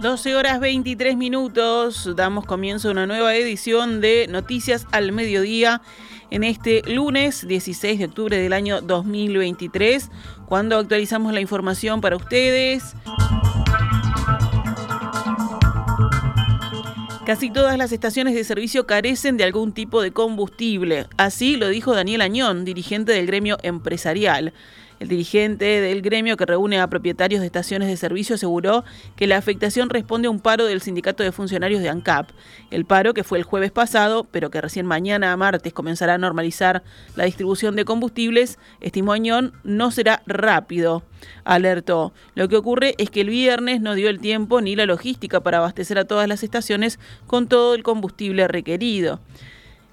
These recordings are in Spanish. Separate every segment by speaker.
Speaker 1: 12 horas 23 minutos, damos comienzo a una nueva edición de Noticias al Mediodía en este lunes 16 de octubre del año 2023, cuando actualizamos la información para ustedes. Casi todas las estaciones de servicio carecen de algún tipo de combustible. Así lo dijo Daniel Añón, dirigente del gremio empresarial. El dirigente del gremio que reúne a propietarios de estaciones de servicio aseguró que la afectación responde a un paro del sindicato de funcionarios de ANCAP. El paro que fue el jueves pasado, pero que recién mañana a martes comenzará a normalizar la distribución de combustibles, estimó Añón, no será rápido. Alertó. Lo que ocurre es que el viernes no dio el tiempo ni la logística para abastecer a todas las estaciones con todo el combustible requerido.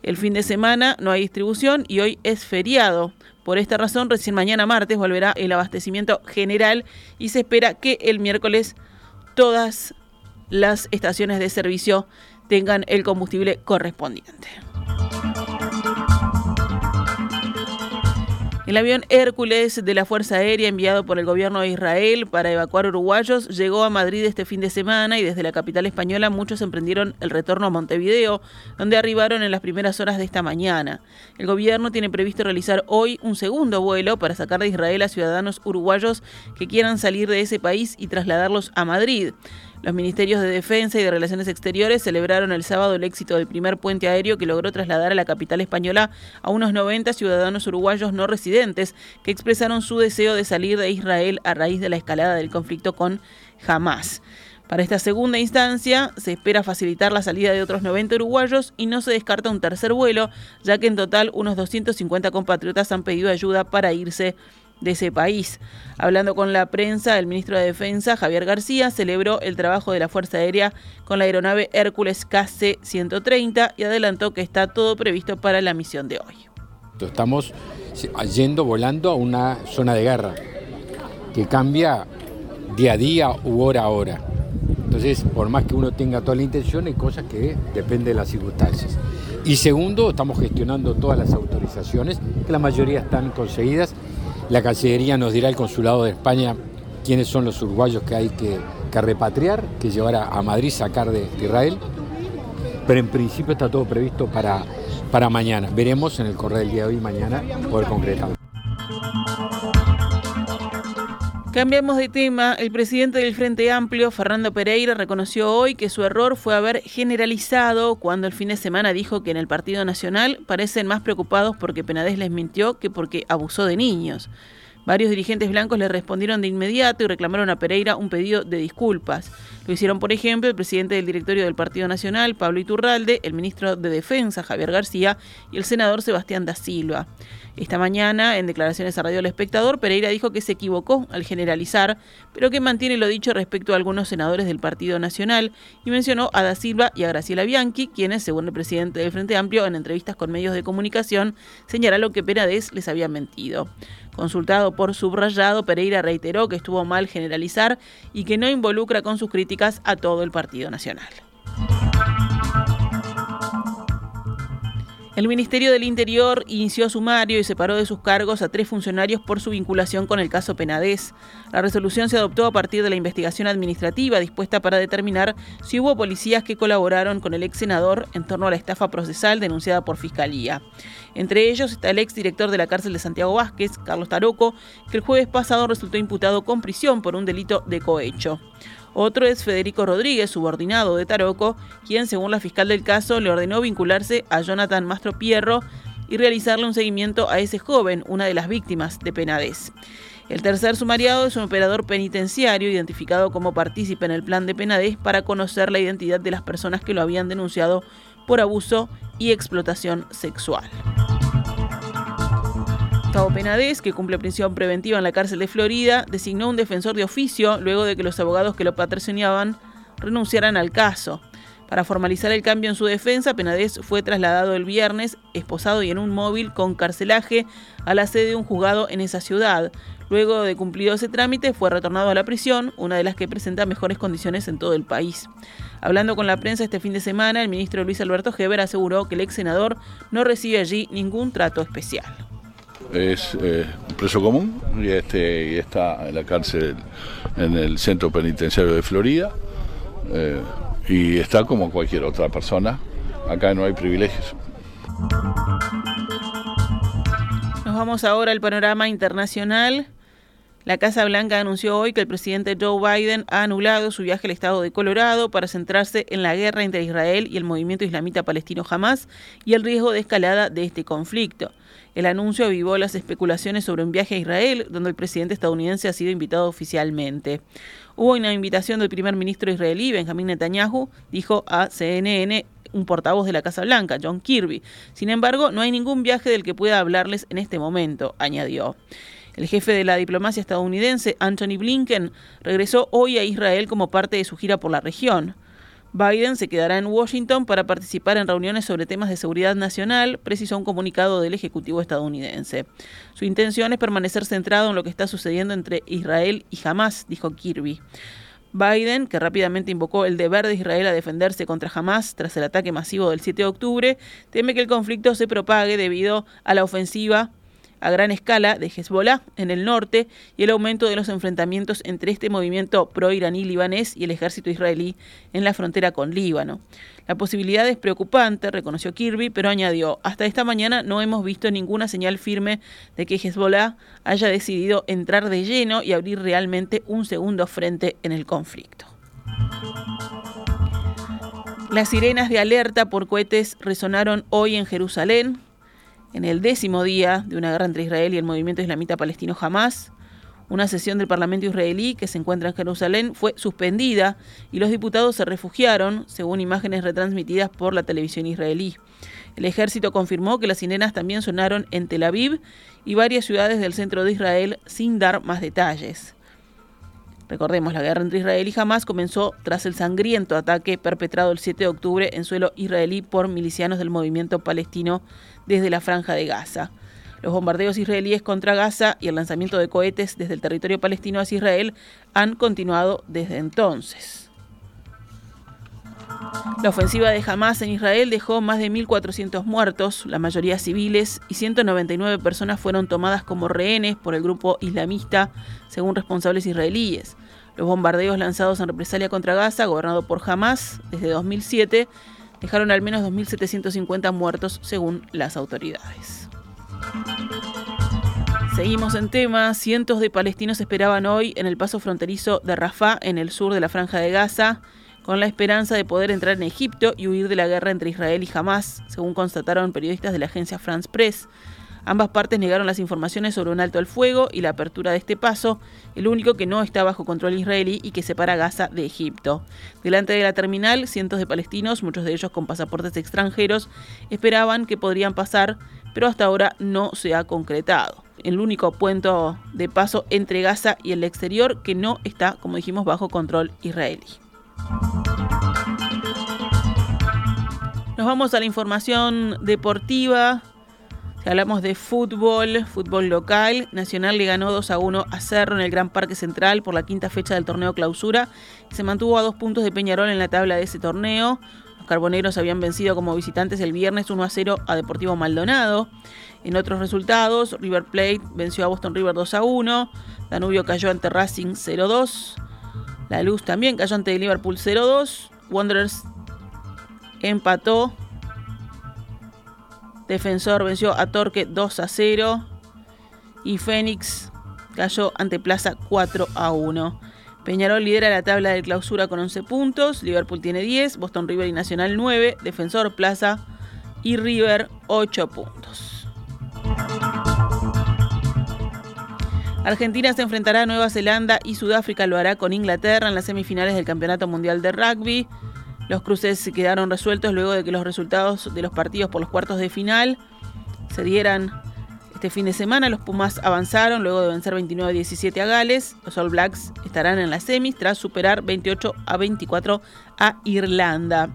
Speaker 1: El fin de semana no hay distribución y hoy es feriado. Por esta razón, recién mañana martes volverá el abastecimiento general y se espera que el miércoles todas las estaciones de servicio tengan el combustible correspondiente. El avión Hércules de la Fuerza Aérea enviado por el gobierno de Israel para evacuar uruguayos llegó a Madrid este fin de semana y desde la capital española muchos emprendieron el retorno a Montevideo, donde arribaron en las primeras horas de esta mañana. El gobierno tiene previsto realizar hoy un segundo vuelo para sacar de Israel a ciudadanos uruguayos que quieran salir de ese país y trasladarlos a Madrid. Los ministerios de Defensa y de Relaciones Exteriores celebraron el sábado el éxito del primer puente aéreo que logró trasladar a la capital española a unos 90 ciudadanos uruguayos no residentes que expresaron su deseo de salir de Israel a raíz de la escalada del conflicto con Hamas. Para esta segunda instancia se espera facilitar la salida de otros 90 uruguayos y no se descarta un tercer vuelo, ya que en total unos 250 compatriotas han pedido ayuda para irse de ese país. Hablando con la prensa, el ministro de Defensa, Javier García, celebró el trabajo de la Fuerza Aérea con la aeronave Hércules KC-130 y adelantó que está todo previsto para la misión de hoy.
Speaker 2: Estamos yendo, volando a una zona de guerra que cambia día a día u hora a hora. Entonces, por más que uno tenga toda la intención, hay cosas que dependen de las circunstancias. Y segundo, estamos gestionando todas las autorizaciones, que la mayoría están conseguidas la Cancillería nos dirá el Consulado de España quiénes son los uruguayos que hay que, repatriar, que llevar a, Madrid, sacar de, Israel. Pero en principio está todo previsto para, para mañana. Veremos en el correo del día de hoy, mañana, poder concretar.
Speaker 1: Cambiamos de tema. El presidente del Frente Amplio, Fernando Pereira, reconoció hoy que su error fue haber generalizado cuando el fin de semana dijo que en el Partido Nacional parecen más preocupados porque Penades les mintió que porque abusó de niños. Varios dirigentes blancos le respondieron de inmediato y reclamaron a Pereira un pedido de disculpas. Lo hicieron, por ejemplo, el presidente del directorio del Partido Nacional, Pablo Iturralde, el ministro de Defensa, Javier García, y el senador Sebastián da Silva. Esta mañana, en declaraciones a Radio El Espectador, Pereira dijo que se equivocó al generalizar, pero que mantiene lo dicho respecto a algunos senadores del Partido Nacional y mencionó a Da Silva y a Graciela Bianchi, quienes, según el presidente del Frente Amplio, en entrevistas con medios de comunicación, señalaron que Penades les había mentido. Consultado por subrayado, Pereira reiteró que estuvo mal generalizar y que no involucra con sus críticas a todo el Partido Nacional. El Ministerio del Interior inició sumario y separó de sus cargos a tres funcionarios por su vinculación con el caso Penadez. La resolución se adoptó a partir de la investigación administrativa dispuesta para determinar si hubo policías que colaboraron con el ex senador en torno a la estafa procesal denunciada por Fiscalía. Entre ellos está el ex director de la cárcel de Santiago Vázquez, Carlos Taroco, que el jueves pasado resultó imputado con prisión por un delito de cohecho. Otro es Federico Rodríguez, subordinado de Taroco, quien, según la fiscal del caso, le ordenó vincularse a Jonathan Mastro Pierro y realizarle un seguimiento a ese joven, una de las víctimas de Penades. El tercer sumariado es un operador penitenciario identificado como partícipe en el plan de Penades para conocer la identidad de las personas que lo habían denunciado por abuso y explotación sexual. Penades, que cumple prisión preventiva en la cárcel de Florida, designó un defensor de oficio luego de que los abogados que lo patrocinaban renunciaran al caso. Para formalizar el cambio en su defensa, Penades fue trasladado el viernes, esposado y en un móvil con carcelaje, a la sede de un juzgado en esa ciudad. Luego de cumplido ese trámite, fue retornado a la prisión, una de las que presenta mejores condiciones en todo el país. Hablando con la prensa este fin de semana, el ministro Luis Alberto Heber aseguró que el ex senador no recibe allí ningún trato especial
Speaker 3: es eh, un preso común y, este, y está en la cárcel en el centro penitenciario de Florida. eh, y está como cualquier otra persona. Acá no hay privilegios.
Speaker 1: Nos vamos ahora al panorama internacional. La Casa Blanca anunció hoy que el presidente Joe Biden ha anulado su viaje al estado de Colorado para centrarse en la guerra entre Israel y el movimiento islamita palestino Hamas y el riesgo de escalada de este conflicto. El anuncio avivó las especulaciones sobre un viaje a Israel, donde el presidente estadounidense ha sido invitado oficialmente. Hubo una invitación del primer ministro israelí, Benjamin Netanyahu, dijo a CNN un portavoz de la Casa Blanca, John Kirby. Sin embargo, no hay ningún viaje del que pueda hablarles en este momento, añadió. El jefe de la diplomacia estadounidense, Anthony Blinken, regresó hoy a Israel como parte de su gira por la región. Biden se quedará en Washington para participar en reuniones sobre temas de seguridad nacional, precisó un comunicado del Ejecutivo estadounidense. Su intención es permanecer centrado en lo que está sucediendo entre Israel y Hamas, dijo Kirby. Biden, que rápidamente invocó el deber de Israel a defenderse contra Hamas tras el ataque masivo del 7 de octubre, teme que el conflicto se propague debido a la ofensiva a gran escala de Hezbollah en el norte y el aumento de los enfrentamientos entre este movimiento pro-iraní libanés y el ejército israelí en la frontera con Líbano. La posibilidad es preocupante, reconoció Kirby, pero añadió, hasta esta mañana no hemos visto ninguna señal firme de que Hezbollah haya decidido entrar de lleno y abrir realmente un segundo frente en el conflicto. Las sirenas de alerta por cohetes resonaron hoy en Jerusalén, en el décimo día de una guerra entre Israel y el movimiento islamita palestino Hamas. Una sesión del Parlamento israelí que se encuentra en Jerusalén fue suspendida y los diputados se refugiaron, según imágenes retransmitidas por la televisión israelí. El ejército confirmó que las sirenas también sonaron en Tel Aviv y varias ciudades del centro de Israel sin dar más detalles. Recordemos, la guerra entre Israel y Hamas comenzó tras el sangriento ataque perpetrado el 7 de octubre en suelo israelí por milicianos del movimiento palestino desde la franja de Gaza. Los bombardeos israelíes contra Gaza y el lanzamiento de cohetes desde el territorio palestino hacia Israel han continuado desde entonces. La ofensiva de Hamas en Israel dejó más de 1.400 muertos, la mayoría civiles, y 199 personas fueron tomadas como rehenes por el grupo islamista, según responsables israelíes. Los bombardeos lanzados en represalia contra Gaza, gobernado por Hamas desde 2007, dejaron al menos 2.750 muertos según las autoridades. Seguimos en tema. Cientos de palestinos esperaban hoy en el paso fronterizo de Rafah, en el sur de la franja de Gaza, con la esperanza de poder entrar en Egipto y huir de la guerra entre Israel y Hamas, según constataron periodistas de la agencia France Press. Ambas partes negaron las informaciones sobre un alto al fuego y la apertura de este paso, el único que no está bajo control israelí y que separa Gaza de Egipto. Delante de la terminal, cientos de palestinos, muchos de ellos con pasaportes extranjeros, esperaban que podrían pasar, pero hasta ahora no se ha concretado. El único puente de paso entre Gaza y el exterior que no está, como dijimos, bajo control israelí. Nos vamos a la información deportiva. Hablamos de fútbol, fútbol local, Nacional le ganó 2 a 1 a Cerro en el Gran Parque Central por la quinta fecha del torneo clausura se mantuvo a dos puntos de Peñarol en la tabla de ese torneo. Los carboneros habían vencido como visitantes el viernes 1 a 0 a Deportivo Maldonado. En otros resultados, River Plate venció a Boston River 2 a 1, Danubio cayó ante Racing 0 2, La Luz también cayó ante Liverpool 0 2, Wanderers empató Defensor venció a Torque 2 a 0. Y Fénix cayó ante Plaza 4 a 1. Peñarol lidera la tabla de clausura con 11 puntos. Liverpool tiene 10. Boston River y Nacional 9. Defensor, Plaza y River 8 puntos. Argentina se enfrentará a Nueva Zelanda y Sudáfrica lo hará con Inglaterra en las semifinales del Campeonato Mundial de Rugby. Los cruces quedaron resueltos luego de que los resultados de los partidos por los cuartos de final se dieran este fin de semana. Los Pumas avanzaron luego de vencer 29-17 a Gales. Los All Blacks estarán en las semis tras superar 28 a 24 a Irlanda.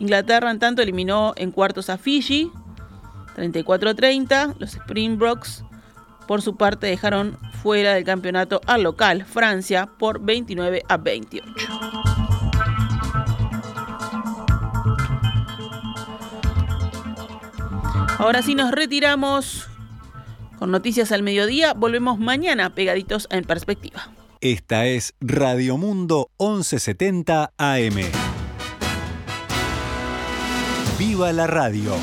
Speaker 1: Inglaterra, en tanto, eliminó en cuartos a Fiji, 34-30. Los Springboks, por su parte, dejaron fuera del campeonato al local Francia por 29 a 28. Ahora sí nos retiramos con noticias al mediodía. Volvemos mañana pegaditos en perspectiva.
Speaker 4: Esta es Radio Mundo 1170 AM. ¡Viva la radio!